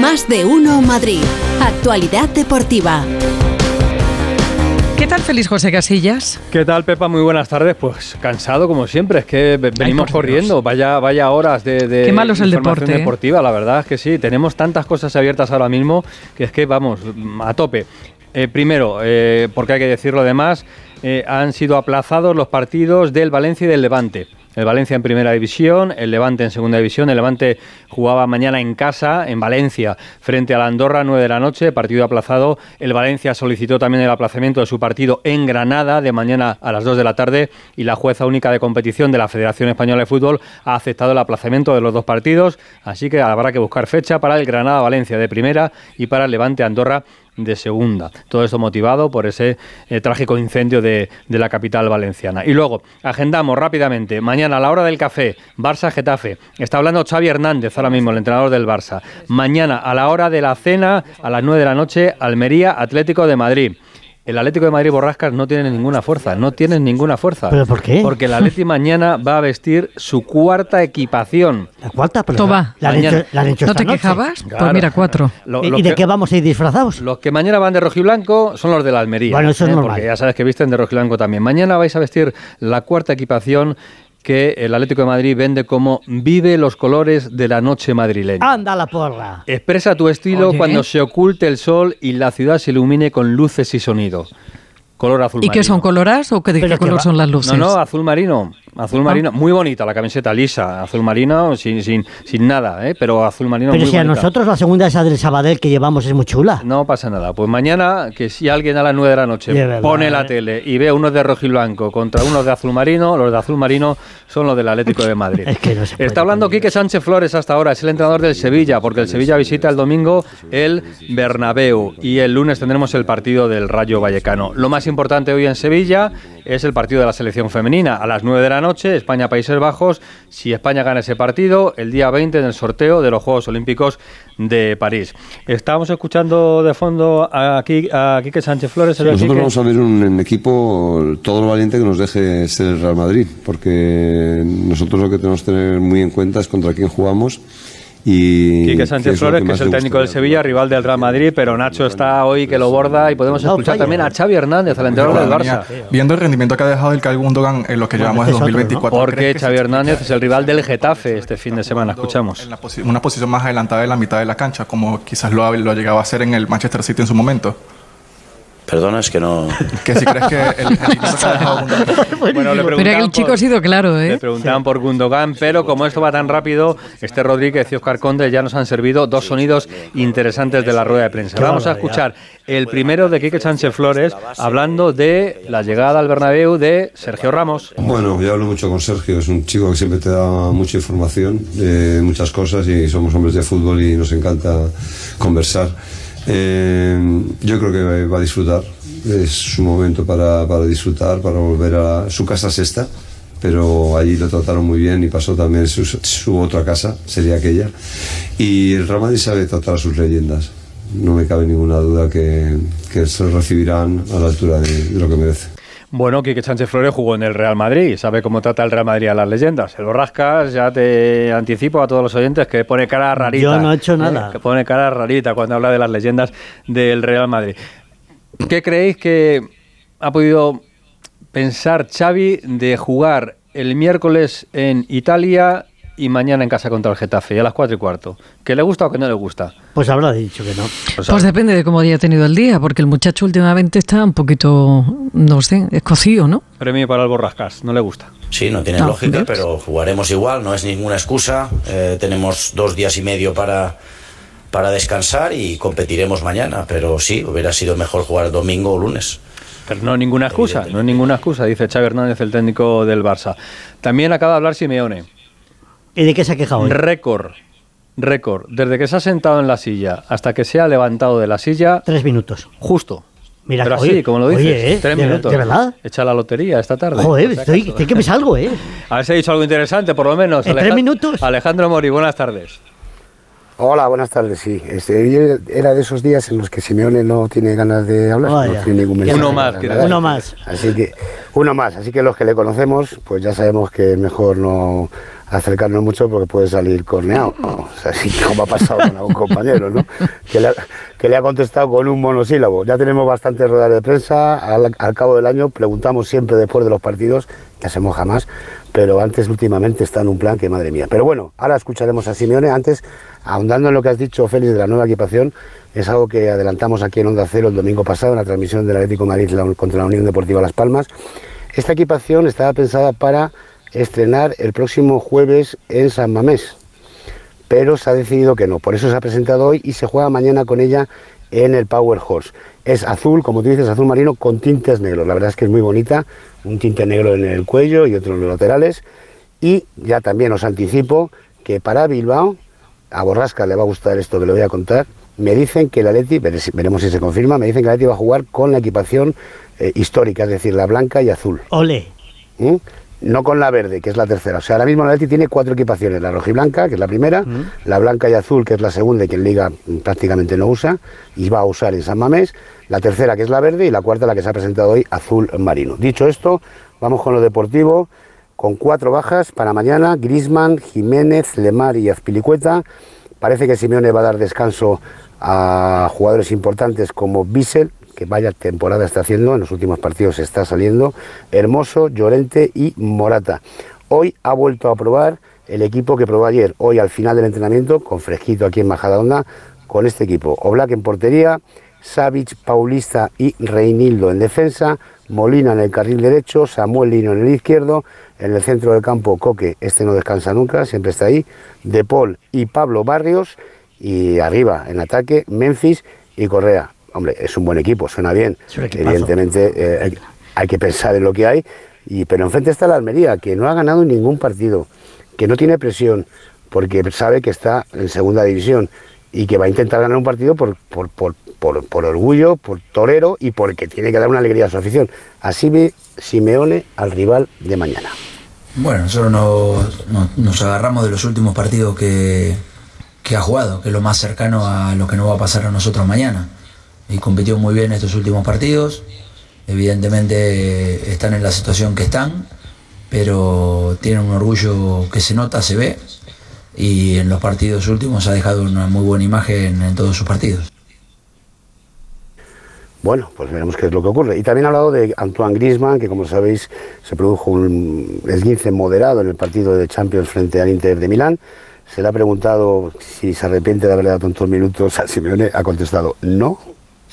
Más de uno Madrid. Actualidad deportiva. ¿Qué tal, feliz José Casillas? ¿Qué tal, Pepa? Muy buenas tardes. Pues cansado como siempre, es que venimos corriendo, vaya, vaya horas de, de Qué malo es el deporte, ¿eh? deportiva, la verdad es que sí. Tenemos tantas cosas abiertas ahora mismo que es que vamos a tope. Eh, primero, eh, porque hay que decirlo además, eh, han sido aplazados los partidos del Valencia y del Levante. El Valencia en primera división, el Levante en segunda división. El Levante jugaba mañana en casa, en Valencia, frente a la Andorra, 9 de la noche, partido aplazado. El Valencia solicitó también el aplazamiento de su partido en Granada de mañana a las 2 de la tarde y la jueza única de competición de la Federación Española de Fútbol ha aceptado el aplazamiento de los dos partidos. Así que habrá que buscar fecha para el Granada-Valencia de primera y para el Levante-Andorra de segunda. Todo esto motivado por ese eh, trágico incendio de, de, la capital valenciana. Y luego, agendamos rápidamente, mañana a la hora del café, Barça-Getafe. Está hablando Xavi Hernández, ahora mismo, el entrenador del Barça. Mañana a la hora de la cena, a las 9 de la noche, Almería-Atlético de Madrid. El Atlético de Madrid Borrascas no tiene ninguna fuerza, no tiene ninguna fuerza. ¿Pero por qué? Porque el Atleti mañana va a vestir su cuarta equipación. ¿La cuarta? Pero Toma. La, la, la, han hecho ¿No te noche. quejabas? Claro. Pues mira, cuatro. Lo- ¿Y, lo y de qué vamos a ir disfrazados? Los que mañana van de rojiblanco son los de la Almería. Bueno, eso es normal. Porque ya sabes que visten de rojiblanco también. Mañana vais a vestir la cuarta equipación que el Atlético de Madrid vende como Vive los colores de la noche madrileña. ¡Anda la porra! Expresa tu estilo Oye. cuando se oculte el sol y la ciudad se ilumine con luces y sonido. Color azul ¿Y qué son coloras o qué, de qué color va- son las luces? No, no, azul marino. Azul marino. Muy bonita la camiseta lisa. Azul marino sin, sin, sin nada, ¿eh? pero azul marino Pero muy si a nosotros la segunda esa del Sabadell que llevamos es muy chula. No pasa nada. Pues mañana, que si alguien a las 9 de la noche verdad, pone la ¿eh? tele y ve unos de rojo y blanco contra unos de azul marino, los de azul marino son los del Atlético de Madrid. Es que no se Está hablando Quique Sánchez Flores hasta ahora, es el entrenador del Sevilla, porque el Sevilla visita el domingo el Bernabéu y el lunes tendremos el partido del Rayo Vallecano. Lo más importante hoy en Sevilla es el partido de la selección femenina. A las 9 de la noche, España-Países Bajos. Si España gana ese partido, el día 20 en el sorteo de los Juegos Olímpicos de París. Estábamos escuchando de fondo a, Qui- a Quique Sánchez Flores. ¿es Nosotros Quique? vamos a ver un, en equipo todo lo valiente que nos deje ser el Real Madrid, porque nosotros lo que tenemos que tener muy en cuenta es contra quién jugamos y Quique Sánchez es lo Flores, que es el técnico del. Sevilla, rival del Real Madrid, pero Nacho está hoy que lo borda y podemos No escuchar falla. también a Xavi Hernández, el entrenador del Barça. Viendo el rendimiento que ha dejado el Kyle Gundogan en lo que llevamos de este es otro, 2024. Porque ¿crees que Xavi Hernández es el rival del Getafe este fin de semana. Escuchamos. En la posi- una posición más adelantada de la mitad de la cancha, como quizás lo ha, lo ha llegado a hacer en el Manchester City en su momento. Perdona, es que no. Que si crees que el. Bueno, le Pero el chico por- ha sido claro, Le ¿eh? preguntaban por Gundogan, pero como esto va tan rápido, este Rodríguez y Oscar Conde ya nos han servido dos sonidos interesantes de la rueda de prensa. Vamos a escuchar el primero de Quique Sánchez Flores hablando de la llegada al Bernabéu de Sergio Ramos. Bueno, yo hablo mucho con Sergio, es un chico que siempre te da mucha información de muchas cosas y somos hombres de fútbol y nos encanta conversar. Eh, yo creo que va a disfrutar, es su momento para, para disfrutar, para volver a su casa sexta, pero allí lo trataron muy bien y pasó también su, su otra casa, sería aquella. Y el Real Madrid sabe tratar sus leyendas, no me cabe ninguna duda que, que se recibirán a la altura de lo que merece. Bueno, Quique Sánchez Flores jugó en el Real Madrid, sabe cómo trata el Real Madrid a las leyendas. El Borrascas, ya te anticipo a todos los oyentes que pone cara rarita. Yo no he hecho ¿eh? nada. Que pone cara rarita cuando habla de las leyendas del Real Madrid. ¿Qué creéis que ha podido pensar Xavi de jugar el miércoles en Italia y mañana en casa contra el Getafe, y a las 4 y cuarto? ¿Que le gusta o que no le gusta? Pues habrá dicho que no. Sea, Pues depende de cómo haya tenido el día, porque el muchacho últimamente está un poquito, no sé, escocido, ¿no? premio para el Borrascas, no le gusta. Sí, no tiene No, lógica, ¿ves? pero jugaremos igual, no es ninguna excusa. Eh, tenemos dos días y medio para, para descansar y competiremos mañana, pero sí, hubiera sido mejor jugar domingo o lunes. Pero no ninguna excusa, no es ninguna excusa, dice Xavi Hernández, el técnico del Barça. También acaba de hablar Simeone. ¿Y de qué se ha quejado hoy? Récord, récord. Desde que se ha sentado en la silla hasta que se ha levantado de la silla, Tres minutos. justo. Mira, Pero oye, así, como lo dices, oye, ¿eh? tres ¿De- minutos. de verdad? Echa la lotería esta tarde. Joder, estoy, que me salgo, ¿eh? A ver si ha dicho algo interesante, por lo menos. ¿En tres minutos? Alejandro Mori, buenas tardes. Hola, buenas tardes, sí. Este, era de esos días en los que Simeone no tiene ganas de hablar, Vaya. no tiene ningún mensaje. Uno más, dar. Uno más. Así que, uno más. Así que los que le conocemos, pues ya sabemos que es mejor no acercarnos mucho porque puede salir corneado. ¿no? O sea, así como ha pasado con algún compañero, ¿no? Que le, ha, que le ha contestado con un monosílabo. Ya tenemos bastantes ruedas de prensa. Al, al cabo del año preguntamos siempre después de los partidos, que hacemos jamás, pero antes últimamente está en un plan que madre mía. Pero bueno, ahora escucharemos a Simeone. Antes, ahondando en lo que has dicho, Félix, de la nueva equipación, es algo que adelantamos aquí en Onda Cero el domingo pasado en la transmisión del Atlético Madrid contra la Unión Deportiva Las Palmas. Esta equipación estaba pensada para estrenar el próximo jueves en San Mamés, pero se ha decidido que no. Por eso se ha presentado hoy y se juega mañana con ella en el Power Horse. Es azul, como tú dices, azul marino con tintes negros. La verdad es que es muy bonita, un tinte negro en el cuello y otro en los laterales. Y ya también os anticipo que para Bilbao, a Borrasca le va a gustar esto que le voy a contar, me dicen que el Atleti, vere- veremos si se confirma, me dicen que el Atleti va a jugar con la equipación eh, histórica, es decir, la blanca y azul. Ole. ¿Mm? No con la verde, que es la tercera. O sea, ahora mismo el Atleti tiene cuatro equipaciones. La rojiblanca, que es la primera, la blanca y azul, que es la segunda y que en Liga mm, prácticamente no usa, y va a usar en San Mamés, la tercera, que es la verde, y la cuarta, la que se ha presentado hoy, azul marino. Dicho esto, vamos con lo deportivo, con cuatro bajas para mañana, Grisman, Jiménez, Lemar y Azpilicueta. Parece que Simeone va a dar descanso a jugadores importantes como Bissell, que vaya temporada está haciendo, en los últimos partidos está saliendo, Hermoso, Llorente y Morata. Hoy ha vuelto a probar el equipo que probó ayer, hoy al final del entrenamiento, con fresquito aquí en Majada Onda, con este equipo. Oblak en portería, Savic, Paulista y Reinildo en defensa, Molina en el carril derecho, Samuel Lino en el izquierdo, en el centro del campo Coque, este no descansa nunca, siempre está ahí, De Paul y Pablo Barrios, y arriba en ataque Memphis y Correa. Hombre, es un buen equipo, suena bien. Es un equipazo. Evidentemente eh, hay, hay que pensar en lo que hay, y, pero enfrente está la Almería, que no ha ganado ningún partido, que no tiene presión, porque sabe que está en segunda división y que va a intentar ganar un partido por, por, por, por, por orgullo, por torero y porque tiene que dar una alegría a su afición. Así ve Simeone al rival de mañana. Bueno, nosotros nos, nos- nos agarramos de los últimos partidos que, que ha jugado, que es lo más cercano a lo que nos va a pasar a nosotros mañana. Y compitió muy bien estos últimos partidos. Evidentemente están en la situación que están, pero tienen un orgullo que se nota, se ve. Y en los partidos últimos ha dejado una muy buena imagen en todos sus partidos. Bueno, pues veremos qué es lo que ocurre. Y también ha hablado de Antoine Griezmann, que como sabéis se produjo un esguince moderado en el partido de Champions frente al Inter de Milán. Se le ha preguntado si se arrepiente de haberle dado tantos minutos a Simeone. Ha contestado no,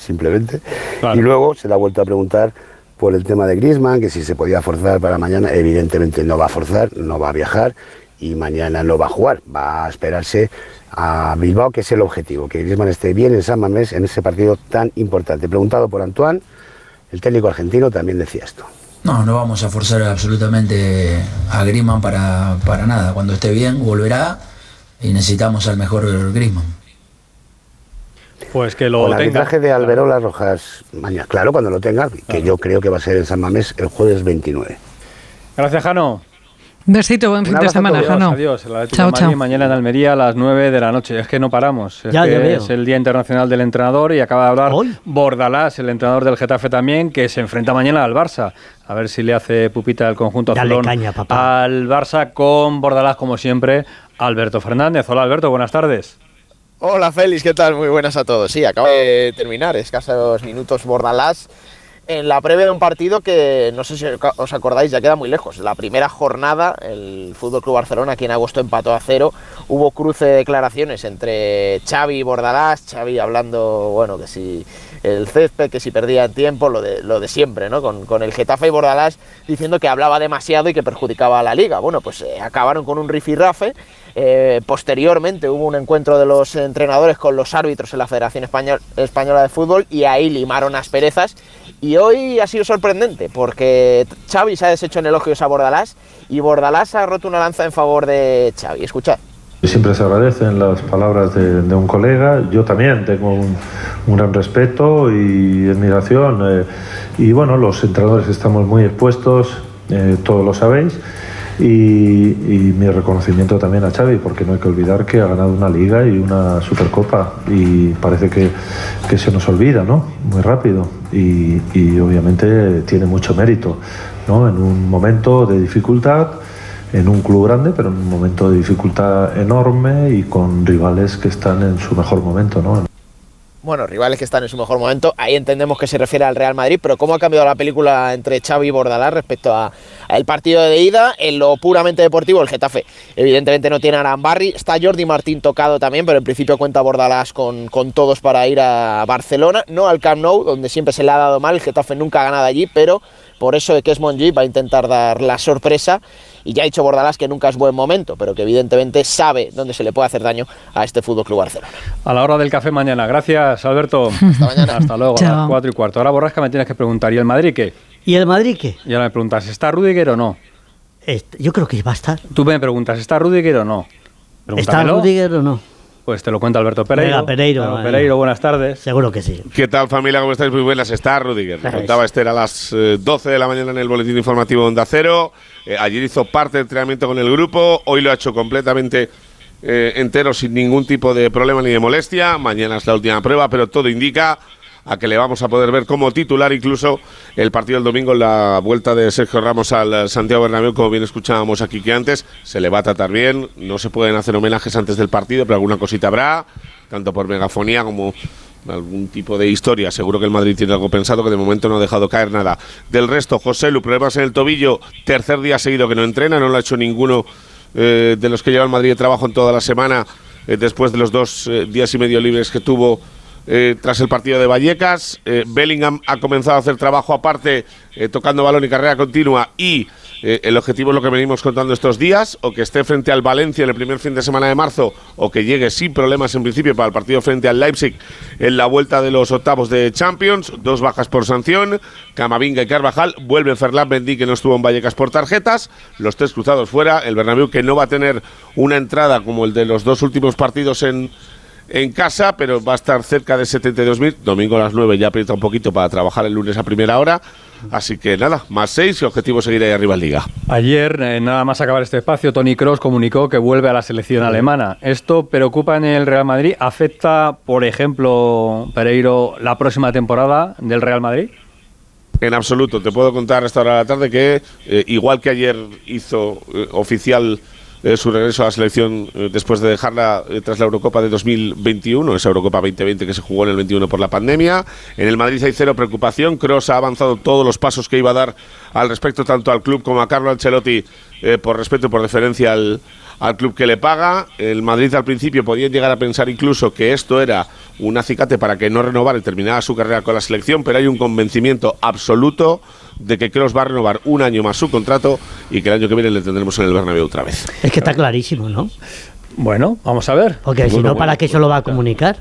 simplemente. Claro. Y luego se le ha vuelto a preguntar por el tema de Griezmann, que si se podía forzar para mañana. Evidentemente no va a forzar, no va a viajar y mañana no va a jugar. Va a esperarse a Bilbao, que es el objetivo, que Griezmann esté bien en San Mamés en ese partido tan importante. Preguntado por Antoine, el técnico argentino también decía esto. No, no vamos a forzar absolutamente a Griezmann para, para nada. Cuando esté bien, volverá y necesitamos al mejor Griezmann. Pues que lo Con el tenga. arbitraje de Alberola Rojas mañana, claro, cuando lo tenga, que yo creo que va a ser en San Mamés el jueves 29. Gracias, Jano. Besito, buen fin de semana. Jano. Adiós. Chao, de Madrid chao. mañana en Almería a las 9 de la noche. Es que no paramos. Es Ya, que ya veo. es el Día Internacional del Entrenador y acaba de hablar Hoy. Bordalás, el entrenador del Getafe también, que se enfrenta mañana al Barça. A ver si le hace pupita el conjunto Dale azulón caña, papá. al Barça con Bordalás, como siempre, Alberto Fernández. Hola, Alberto, buenas tardes. Hola Félix, ¿qué tal? Muy buenas a todos. Sí, acaba de terminar, escasos minutos Bordalás, en la previa de un partido que no sé si os acordáis, ya queda muy lejos. La primera jornada, el Fútbol Club Barcelona, aquí en agosto empató a cero. Hubo cruce de declaraciones entre Xavi y Bordalás, Xavi hablando, bueno, que si el césped, que si perdía en tiempo, lo de, siempre, ¿no? Con, con el Getafe y Bordalás diciendo que hablaba demasiado y que perjudicaba a la liga. Bueno, pues eh, acabaron con un rifirrafe. Eh, posteriormente hubo un encuentro de los entrenadores con los árbitros en la Federación Español- Española de Fútbol y ahí limaron asperezas. Y hoy ha sido sorprendente porque Xavi se ha deshecho en elogios a Bordalás y Bordalás ha roto una lanza en favor de Xavi. Escuchad. Siempre se agradecen las palabras de, un colega. Yo también tengo un, un gran respeto y admiración. eh, y bueno, los entrenadores estamos muy expuestos, eh, todos lo sabéis. Y, mi reconocimiento también a Xavi, porque no hay que olvidar que ha ganado una liga y una supercopa y parece que, que se nos olvida, ¿no? Muy rápido y, y obviamente tiene mucho mérito, ¿no? En un momento de dificultad, en un club grande, pero en un momento de dificultad enorme y con rivales que están en su mejor momento, ¿no? Bueno, rivales que están en su mejor momento. Ahí entendemos que se refiere al Real Madrid, pero ¿cómo ha cambiado la película entre Xavi y Bordalás respecto a- al partido de ida? En lo puramente deportivo, el Getafe evidentemente no tiene Arambarri. Está Jordi Martín tocado también, pero en principio cuenta Bordalás con, con todos para ir a Barcelona, no al Camp Nou, donde siempre se le ha dado mal. El Getafe nunca ha ganado allí, pero por eso de que es Monji va a intentar dar la sorpresa. Y ya ha dicho Bordalás que nunca es buen momento, pero que evidentemente sabe dónde se le puede hacer daño a este Fútbol Club Barcelona. A la hora del café mañana. Gracias, Alberto. Hasta mañana. Hasta luego, a Chao. las cuatro y cuarto. Ahora, Borrasca, me tienes que preguntar, ¿y el Madrid qué? ¿Y el Madrid qué? Y ahora me preguntas, ¿está Rudiger o no? Este, yo creo que va a estar. Tú me preguntas, ¿está Rudiger o no? ¿Está. Rudiger o no? Pues te lo cuenta Alberto Pereiro. Venga, Pereiro, Claro, venga. Pereiro, buenas tardes. Seguro que sí. ¿Qué tal familia? ¿Cómo estáis? Muy buenas. Está Rudiger. Contaba Esther a las eh, 12 de la mañana en el boletín informativo Onda Cero. Eh, ayer hizo parte del entrenamiento con el grupo. Hoy lo ha hecho completamente eh, entero sin ningún tipo de problema ni de molestia. Mañana es la última prueba, pero todo indica a que le vamos a poder ver como titular incluso el partido del domingo la vuelta de Sergio Ramos al Santiago Bernabéu, como bien escuchábamos aquí que antes, se le va a tratar bien, no se pueden hacer homenajes antes del partido, pero alguna cosita habrá, tanto por megafonía como algún tipo de historia. Seguro que el Madrid tiene algo pensado que de momento no ha dejado caer nada. Del resto, José Lu, problemas en el tobillo, tercer día seguido que no entrena, no lo ha hecho ninguno eh, de los que lleva el Madrid de trabajo en toda la semana, eh, después de los dos eh, días y medio libres que tuvo eh, tras el partido de Vallecas. Eh, Bellingham ha comenzado a hacer trabajo aparte, eh, tocando balón y carrera continua. Y el objetivo es lo que venimos contando estos días: o que esté frente al Valencia en el primer fin de semana de marzo, o que llegue sin problemas en principio para el partido frente al Leipzig en la vuelta de los octavos de Champions. Dos bajas por sanción: Camavinga y Carvajal. Vuelve Ferland Mendy, que no estuvo en Vallecas por tarjetas. Los tres cruzados fuera. El Bernabéu, que no va a tener una entrada como el de los dos últimos partidos en en casa, pero va a estar cerca de 72.000. Domingo a las 9 ya aprieta un poquito para trabajar el lunes a primera hora. Así que nada, más 6 y objetivo seguir ahí arriba en Liga. Ayer, eh, nada más acabar este espacio, Tony Cross comunicó que vuelve a la selección alemana. ¿Esto preocupa en el Real Madrid? ¿Afecta, por ejemplo, Pereiro, la próxima temporada del Real Madrid? En absoluto, te puedo contar a esta hora de la tarde que, eh, igual que ayer hizo eh, oficial eh, su regreso a la selección eh, después de dejarla eh, tras la Eurocopa de 2021, esa Eurocopa 2020 que se jugó en el 21 por la pandemia. En el Madrid hay cero preocupación. Cross ha avanzado todos los pasos que iba a dar al respecto, tanto al club como a Carlo Ancelotti, por respeto y por deferencia al, al club que le paga. El Madrid al principio podía llegar a pensar incluso que esto era un acicate para que no renovara y terminara su carrera con la selección, pero hay un convencimiento absoluto de que Kroos va a renovar un año más su contrato y que el año que viene le tendremos en el Bernabéu otra vez. Es que está clarísimo, ¿no? Bueno, vamos a ver. Porque si no, ¿para qué se lo va a comunicar?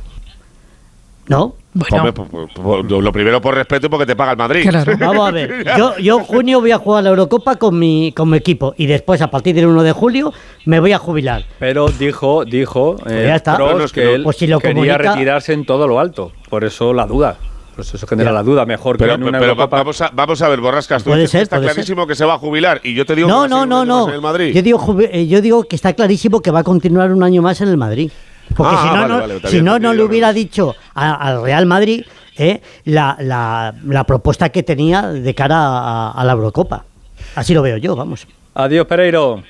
¿No? Hombre, por- por- por- lo primero por respeto y porque te paga el Madrid. Vamos a ver. Yo, yo en junio voy a jugar la Eurocopa con mi, con mi equipo y después, a partir del 1 de julio, me voy a jubilar. Pero dijo, dijo eh, ya está. Kroos No, no, es que que él Pues si lo quería comunica- retirarse en todo lo alto. Por eso la duda. Pues eso genera Ya. la duda. Mejor que Pero, en una pero va- vamos, a, vamos a ver, Borrascas, tú Puede dices que ser, está puede ser. clarísimo que se va a jubilar y yo te Porque Ah, si no, vale, no, vale, si bien, no, no le hubiera dicho al Real Madrid eh, la, la- la propuesta que tenía de cara a, a la Eurocopa. Así lo veo yo, vamos. Adiós, Pereiro.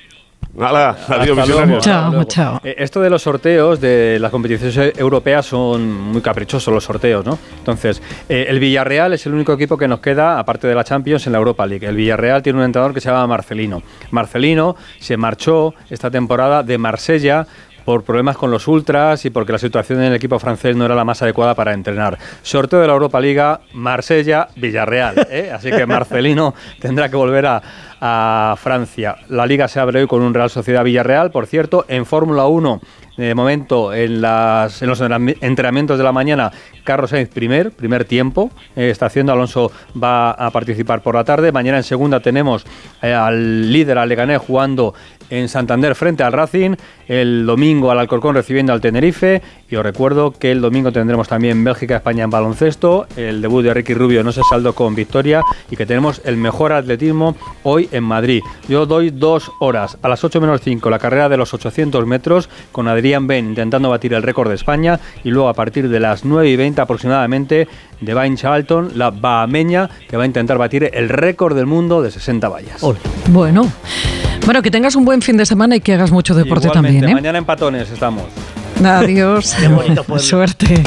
Hala, adiós, Hasta visionario. luego. Chao, chao. Eh, Esto de los sorteos de las competiciones europeas son muy caprichosos los sorteos, ¿no? Entonces, eh, el Villarreal es el único equipo que nos queda, aparte de la Champions, en la Europa League. El Villarreal tiene un entrenador que se llama Marcelino. Marcelino se marchó esta temporada de Marsella por problemas con los ultras y porque la situación en el equipo francés no era la más adecuada para entrenar. Sorteo de la Europa Liga, Marsella, Villarreal. ¿eh? Así que Marcelino tendrá que volver a, a Francia. La liga se abre hoy con un Real Sociedad Villarreal, por cierto, en Fórmula 1. De momento, en, las, en los entrenamientos de la mañana, Carlos Sainz primer, primer tiempo, eh, está haciendo, Alonso va a participar por la tarde. Mañana en segunda tenemos eh, al líder, al Leganés, jugando en Santander frente al Racing, el domingo al Alcorcón recibiendo al Tenerife. Y os recuerdo que el domingo tendremos también Bélgica-España en baloncesto, el debut de Ricky Rubio no se saldó con victoria y que tenemos el mejor atletismo hoy en Madrid. Yo doy dos horas, a las 8 menos 5 la carrera de los 800 metros con Adrián Ben intentando batir el récord de España y luego a partir de las 9 y 20 aproximadamente de Bain Charlton, la bahameña que va a intentar batir el récord del mundo de 60 vallas. Bueno. Bueno, que tengas un buen fin de semana y que hagas mucho deporte también. ¿eh? Mañana en Patones estamos. Adiós. Qué bonito Suerte.